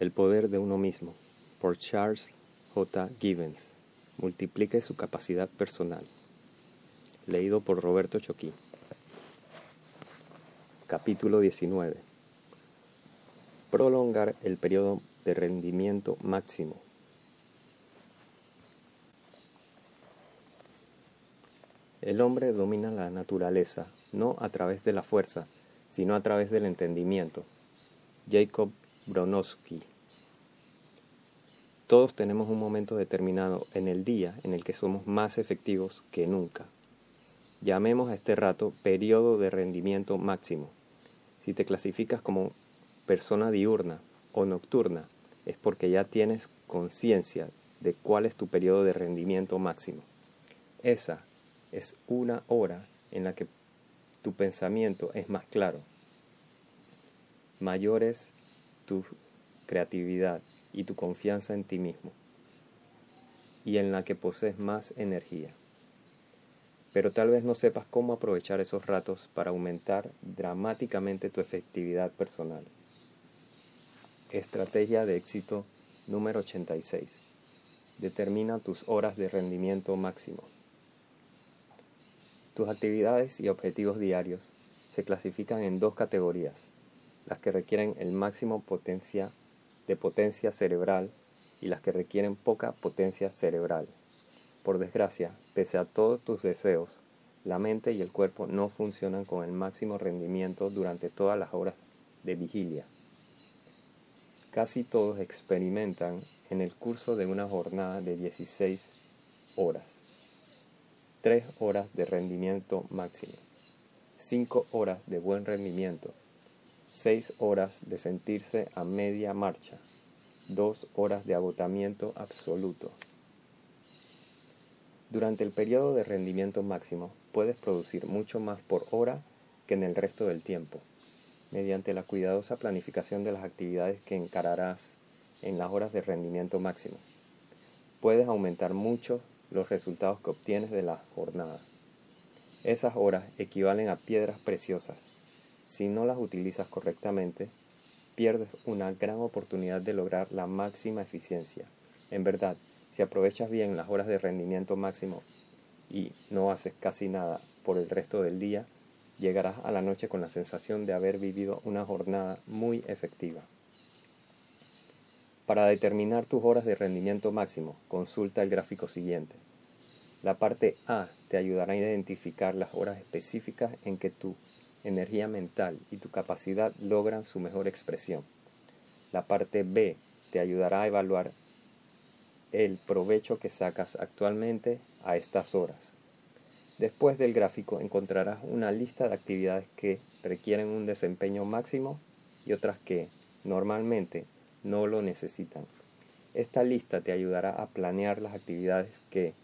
El poder de uno mismo, por Charles J. Gibbons. Multiplique su capacidad personal. Leído por Roberto Choquín. Capítulo 19. Prolongar el periodo de rendimiento máximo. El hombre domina la naturaleza no a través de la fuerza, sino a través del entendimiento. Jacob Bronowski. Todos tenemos un momento determinado en el día en el que somos más efectivos que nunca. Llamemos a este rato periodo de rendimiento máximo. Si te clasificas como persona diurna o nocturna, es porque ya tienes conciencia de cuál es tu periodo de rendimiento máximo. Esa es una hora en la que tu pensamiento es más claro. Mayor es tu creatividad y tu confianza en ti mismo, y en la que posees más energía. Pero tal vez no sepas cómo aprovechar esos ratos para aumentar dramáticamente tu efectividad personal. Estrategia de éxito número 86. Determina tus horas de rendimiento máximo. Tus actividades y objetivos diarios se clasifican en dos categorías, las que requieren el máximo potencia de potencia cerebral y las que requieren poca potencia cerebral. Por desgracia, pese a todos tus deseos, la mente y el cuerpo no funcionan con el máximo rendimiento durante todas las horas de vigilia. Casi todos experimentan en el curso de una jornada de 16 horas 3 horas de rendimiento máximo, 5 horas de buen rendimiento, 6 horas de sentirse a media marcha, 2 horas de agotamiento absoluto. Durante el periodo de rendimiento máximo puedes producir mucho más por hora que en el resto del tiempo, mediante la cuidadosa planificación de las actividades que encararás en las horas de rendimiento máximo. Puedes aumentar mucho los resultados que obtienes de la jornada. Esas horas equivalen a piedras preciosas. Si no las utilizas correctamente, pierdes una gran oportunidad de lograr la máxima eficiencia. En verdad, si aprovechas bien las horas de rendimiento máximo y no haces casi nada por el resto del día, llegarás a la noche con la sensación de haber vivido una jornada muy efectiva. Para determinar tus horas de rendimiento máximo, consulta el gráfico siguiente. La parte A te ayudará a identificar las horas específicas en que tu energía mental y tu capacidad logran su mejor expresión. La parte B te ayudará a evaluar el provecho que sacas actualmente a estas horas. Después del gráfico encontrarás una lista de actividades que requieren un desempeño máximo y otras que, normalmente, no lo necesitan. Esta lista te ayudará a planear las actividades que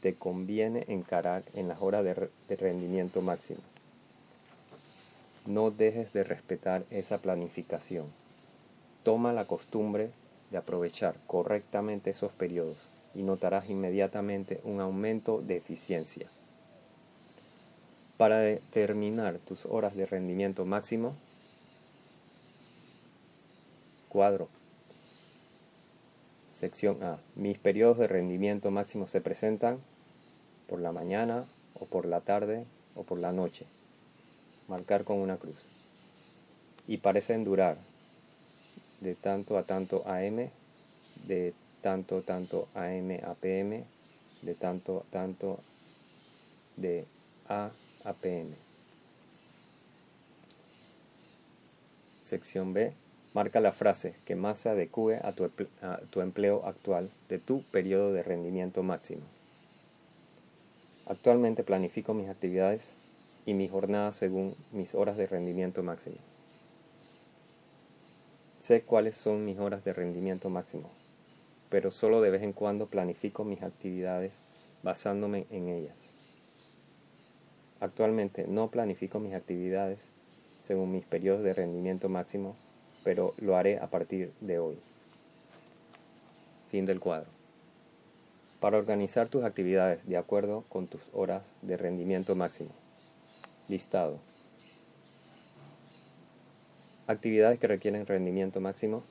te conviene encarar en las horas de, rendimiento máximo. No dejes de respetar esa planificación. Toma la costumbre de aprovechar correctamente esos periodos y notarás inmediatamente un aumento de eficiencia. Para determinar tus horas de rendimiento máximo, cuadro Sección A. Mis periodos de rendimiento máximo se presentan por la mañana o por la tarde o por la noche. Marcar con una cruz. Y parecen durar de tanto a tanto AM, de tanto tanto AM a PM, de tanto a tanto de A a. Sección B Marca la frase que más se adecue a tu, empleo actual de tu periodo de rendimiento máximo. Actualmente planifico mis actividades y mis jornadas según mis horas de rendimiento máximo. Sé cuáles son mis horas de rendimiento máximo, pero solo de vez en cuando planifico mis actividades basándome en ellas. Actualmente no planifico mis actividades según mis periodos de rendimiento máximo pero lo haré a partir de hoy. Fin del cuadro. Para organizar tus actividades de acuerdo con tus horas de rendimiento máximo. Listado. Actividades que requieren rendimiento máximo.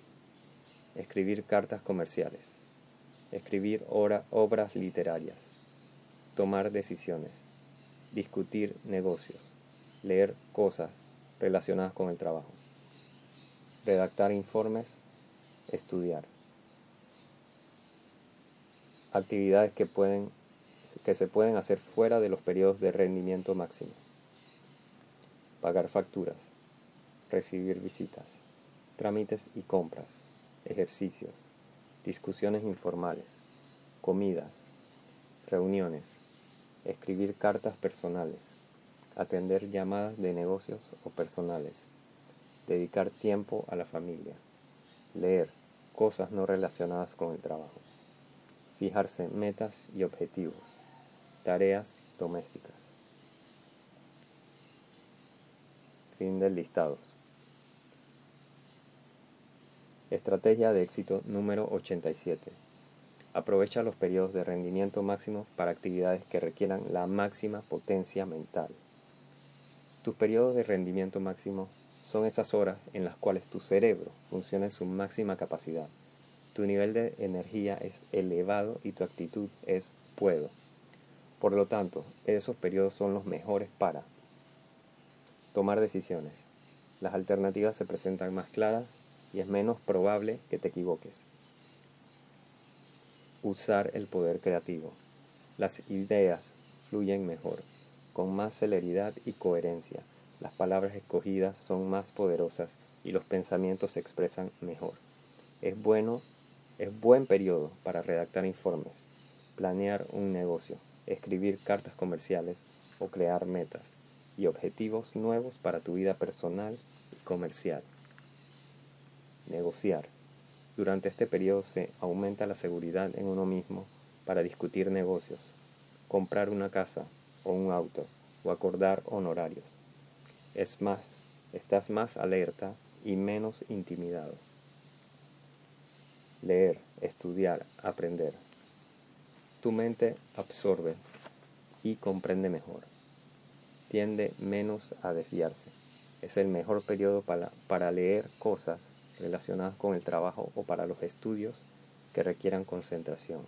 escribir cartas comerciales, escribir obras literarias, tomar decisiones, discutir negocios, leer cosas relacionadas con el trabajo, redactar informes, estudiar. Actividades que, pueden, que se pueden hacer fuera de los periodos de rendimiento máximo. Pagar facturas, recibir visitas, trámites y compras, ejercicios, discusiones informales, comidas, reuniones, escribir cartas personales, atender llamadas de negocios o personales, dedicar tiempo a la familia, leer cosas no relacionadas con el trabajo, fijarse metas y objetivos, tareas domésticas. Fin del listado. Estrategia de éxito número 87. Aprovecha los periodos de rendimiento máximo para actividades que requieran la máxima potencia mental. Tus periodos de rendimiento máximo son esas horas en las cuales tu cerebro funciona en su máxima capacidad. Tu nivel de energía es elevado y tu actitud es puedo. Por lo tanto, esos periodos son los mejores para tomar decisiones. Las alternativas se presentan más claras y es menos probable que te equivoques usar el poder creativo. Las ideas fluyen mejor, con más celeridad y coherencia. Las palabras escogidas son más poderosas y los pensamientos se expresan mejor. Es bueno, es buen periodo para redactar informes, planear un negocio, escribir cartas comerciales o crear metas y objetivos nuevos para tu vida personal y comercial. Negociar. Durante este periodo se aumenta la seguridad en uno mismo para discutir negocios, comprar una casa o un auto o acordar honorarios. Es más, estás más alerta y menos intimidado. Leer, estudiar, aprender. Tu mente absorbe y comprende mejor. Tiende menos a desviarse. Es el mejor periodo para, para leer cosas relacionadas con el trabajo o para los estudios que requieran concentración.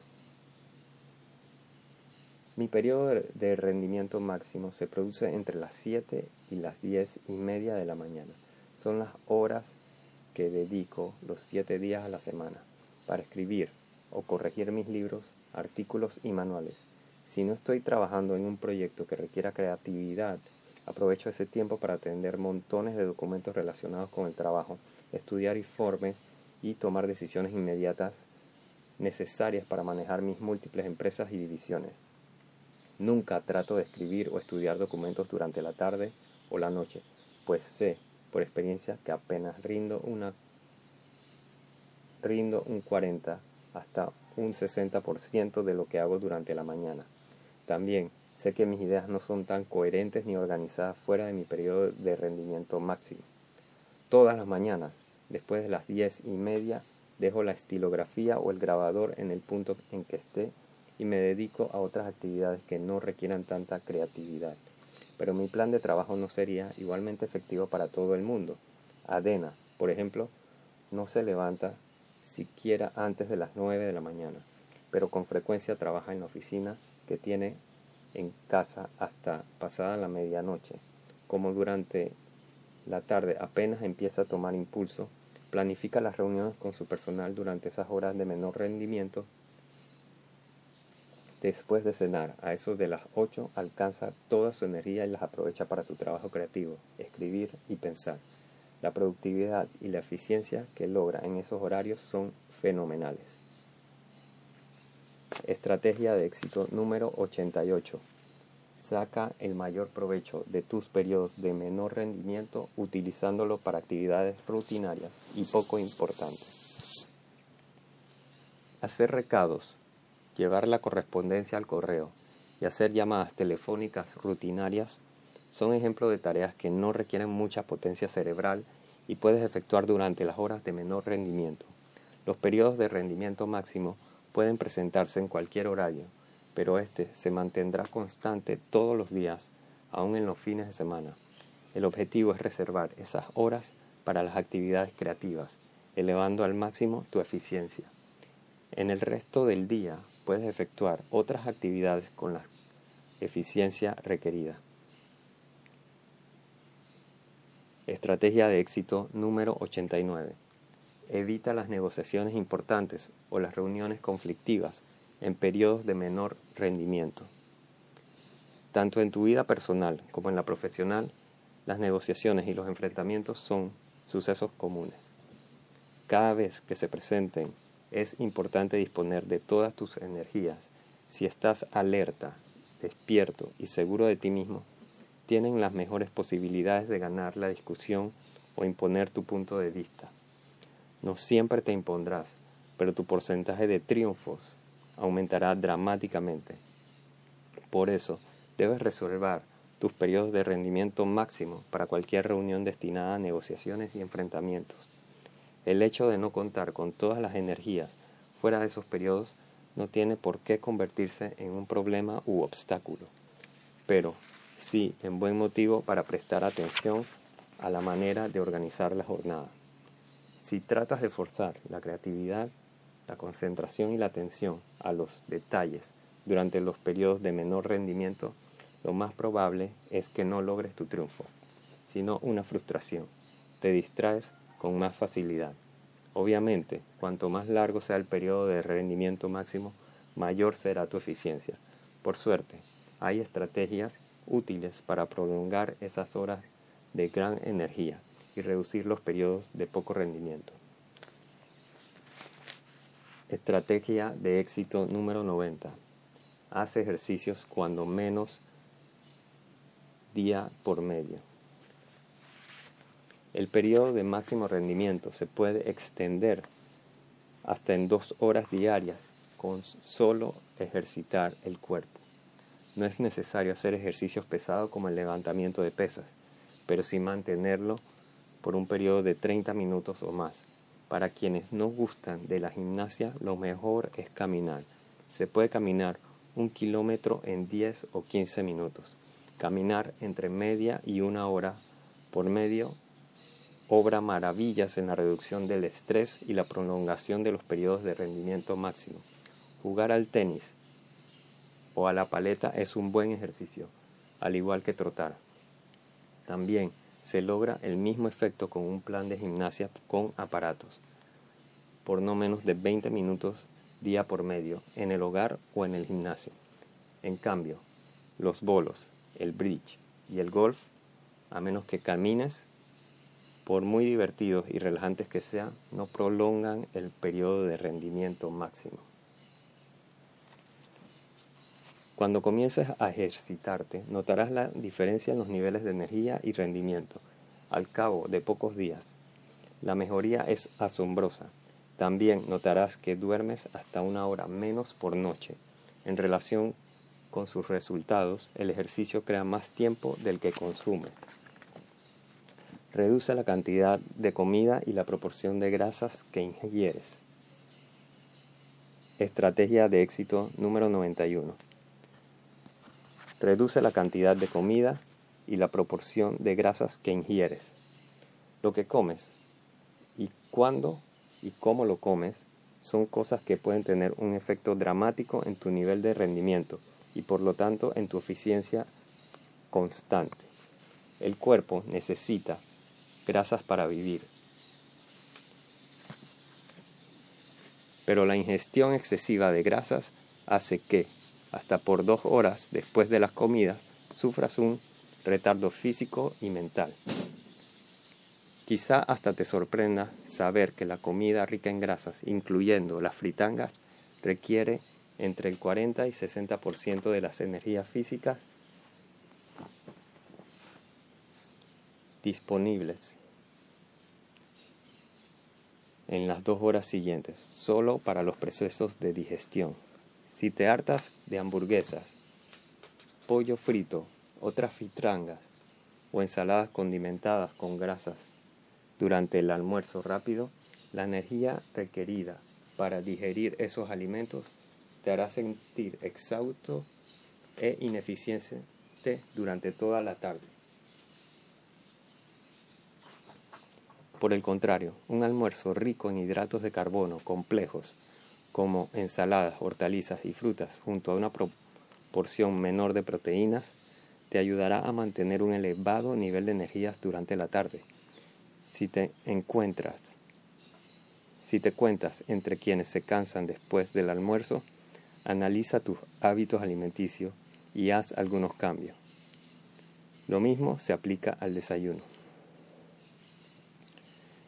Mi periodo de rendimiento máximo se produce entre las 7 y las 10 y media de la mañana. Son las horas que dedico los 7 días a la semana para escribir o corregir mis libros, artículos y manuales. Si no estoy trabajando en un proyecto que requiera creatividad, aprovecho ese tiempo para atender montones de documentos relacionados con el trabajo estudiar informes y tomar decisiones inmediatas necesarias para manejar mis múltiples empresas y divisiones. Nunca trato de escribir o estudiar documentos durante la tarde o la noche, pues sé por experiencia que apenas rindo una rindo un 40 hasta un 60% de lo que hago durante la mañana. También sé que mis ideas no son tan coherentes ni organizadas fuera de mi periodo de rendimiento máximo. Todas las mañanas, después de las diez y media, dejo la estilografía o el grabador en el punto en que esté y me dedico a otras actividades que no requieran tanta creatividad. Pero mi plan de trabajo no sería igualmente efectivo para todo el mundo. Adena, por ejemplo, no se levanta siquiera antes de las nueve de la mañana, pero con frecuencia trabaja en la oficina que tiene en casa hasta pasada la medianoche. Como durante la tarde apenas empieza a tomar impulso, planifica las reuniones con su personal durante esas horas de menor rendimiento. Después de cenar, a eso de las 8, alcanza toda su energía y las aprovecha para su trabajo creativo, escribir y pensar. La productividad y la eficiencia que logra en esos horarios son fenomenales. Estrategia de éxito número 88. Saca el mayor provecho de tus periodos de menor rendimiento utilizándolo para actividades rutinarias y poco importantes. Hacer recados, llevar la correspondencia al correo y hacer llamadas telefónicas rutinarias son ejemplos de tareas que no requieren mucha potencia cerebral y puedes efectuar durante las horas de menor rendimiento. Los periodos de rendimiento máximo pueden presentarse en cualquier horario pero este se mantendrá constante todos los días, aun en los fines de semana. El objetivo es reservar esas horas para las actividades creativas, elevando al máximo tu eficiencia. En el resto del día puedes efectuar otras actividades con la eficiencia requerida. Estrategia de éxito número 89. Evita las negociaciones importantes o las reuniones conflictivas en periodos de menor rendimiento. Tanto en tu vida personal como en la profesional, las negociaciones y los enfrentamientos son sucesos comunes. Cada vez que se presenten, es importante disponer de todas tus energías. Si estás alerta, despierto y seguro de ti mismo, tienen las mejores posibilidades de ganar la discusión o imponer tu punto de vista. No siempre te impondrás, pero tu porcentaje de triunfos aumentará dramáticamente. Por eso, debes reservar tus periodos de rendimiento máximo para cualquier reunión destinada a negociaciones y enfrentamientos. El hecho de no contar con todas las energías fuera de esos periodos no tiene por qué convertirse en un problema u obstáculo, pero sí en buen motivo para prestar atención a la manera de organizar la jornada. Si tratas de forzar la creatividad, la concentración y la atención a los detalles durante los periodos de menor rendimiento, lo más probable es que no logres tu triunfo, sino una frustración. Te distraes con más facilidad. Obviamente, cuanto más largo sea el periodo de rendimiento máximo, mayor será tu eficiencia. Por suerte, hay estrategias útiles para prolongar esas horas de gran energía y reducir los periodos de poco rendimiento. Estrategia de éxito número 90. Haz ejercicios cuando menos día por medio. El periodo de máximo rendimiento se puede extender hasta en dos horas diarias con solo ejercitar el cuerpo. No es necesario hacer ejercicios pesados como el levantamiento de pesas, pero sí mantenerlo por un periodo de 30 minutos o más. Para quienes no gustan de la gimnasia, lo mejor es caminar. Se puede caminar un kilómetro en 10 o 15 minutos. Caminar entre media y una hora por medio obra maravillas en la reducción del estrés y la prolongación de los periodos de rendimiento máximo. Jugar al tenis o a la paleta es un buen ejercicio, al igual que trotar. También se logra el mismo efecto con un plan de gimnasia con aparatos, por no menos de 20 minutos día por medio, en el hogar o en el gimnasio. En cambio, los bolos, el bridge y el golf, a menos que camines, por muy divertidos y relajantes que sean, no prolongan el periodo de rendimiento máximo. Cuando comiences a ejercitarte, notarás la diferencia en los niveles de energía y rendimiento. Al cabo de pocos días, la mejoría es asombrosa. También notarás que duermes hasta una hora menos por noche. En relación con sus resultados, el ejercicio crea más tiempo del que consume. Reduce la cantidad de comida y la proporción de grasas que ingieres. Estrategia de éxito número 91 Reduce la cantidad de comida y la proporción de grasas que ingieres. Lo que comes y cuándo y cómo lo comes son cosas que pueden tener un efecto dramático en tu nivel de rendimiento y por lo tanto en tu eficiencia constante. El cuerpo necesita grasas para vivir. Pero la ingestión excesiva de grasas hace que hasta por dos horas después de las comidas, sufras un retardo físico y mental. Quizá hasta te sorprenda saber que la comida rica en grasas, incluyendo las fritangas, requiere entre el 40 y 60% de las energías físicas disponibles en las dos horas siguientes, solo para los procesos de digestión. Si te hartas de hamburguesas, pollo frito, otras fitrangas o ensaladas condimentadas con grasas durante el almuerzo rápido, la energía requerida para digerir esos alimentos te hará sentir exhausto e ineficiente durante toda la tarde. Por el contrario, un almuerzo rico en hidratos de carbono complejos, como ensaladas, hortalizas y frutas, junto a una proporción menor de proteínas, te ayudará a mantener un elevado nivel de energías durante la tarde. Si te encuentras, si te cuentas entre quienes se cansan después del almuerzo, analiza tus hábitos alimenticios y haz algunos cambios. Lo mismo se aplica al desayuno.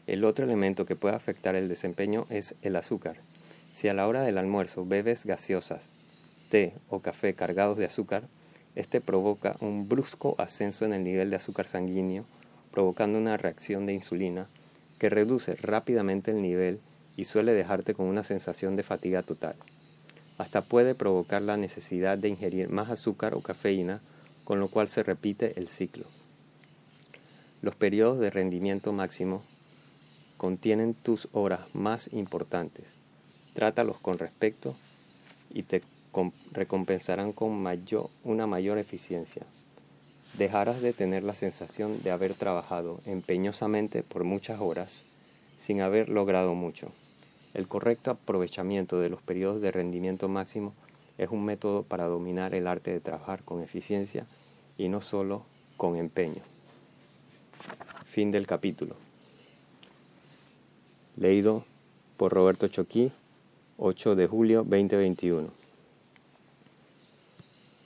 El otro elemento que puede afectar el desempeño es el azúcar. Si a la hora del almuerzo bebes gaseosas, té o café cargados de azúcar, este provoca un brusco ascenso en el nivel de azúcar sanguíneo, provocando una reacción de insulina que reduce rápidamente el nivel y suele dejarte con una sensación de fatiga total. Hasta puede provocar la necesidad de ingerir más azúcar o cafeína, con lo cual se repite el ciclo. Los periodos de rendimiento máximo contienen tus horas más importantes. Trátalos con respeto y te recompensarán con mayor, una mayor eficiencia. Dejarás de tener la sensación de haber trabajado empeñosamente por muchas horas sin haber logrado mucho. El correcto aprovechamiento de los periodos de rendimiento máximo es un método para dominar el arte de trabajar con eficiencia y no solo con empeño. Fin del capítulo. Leído por Roberto Choquí, 8 de julio 2021.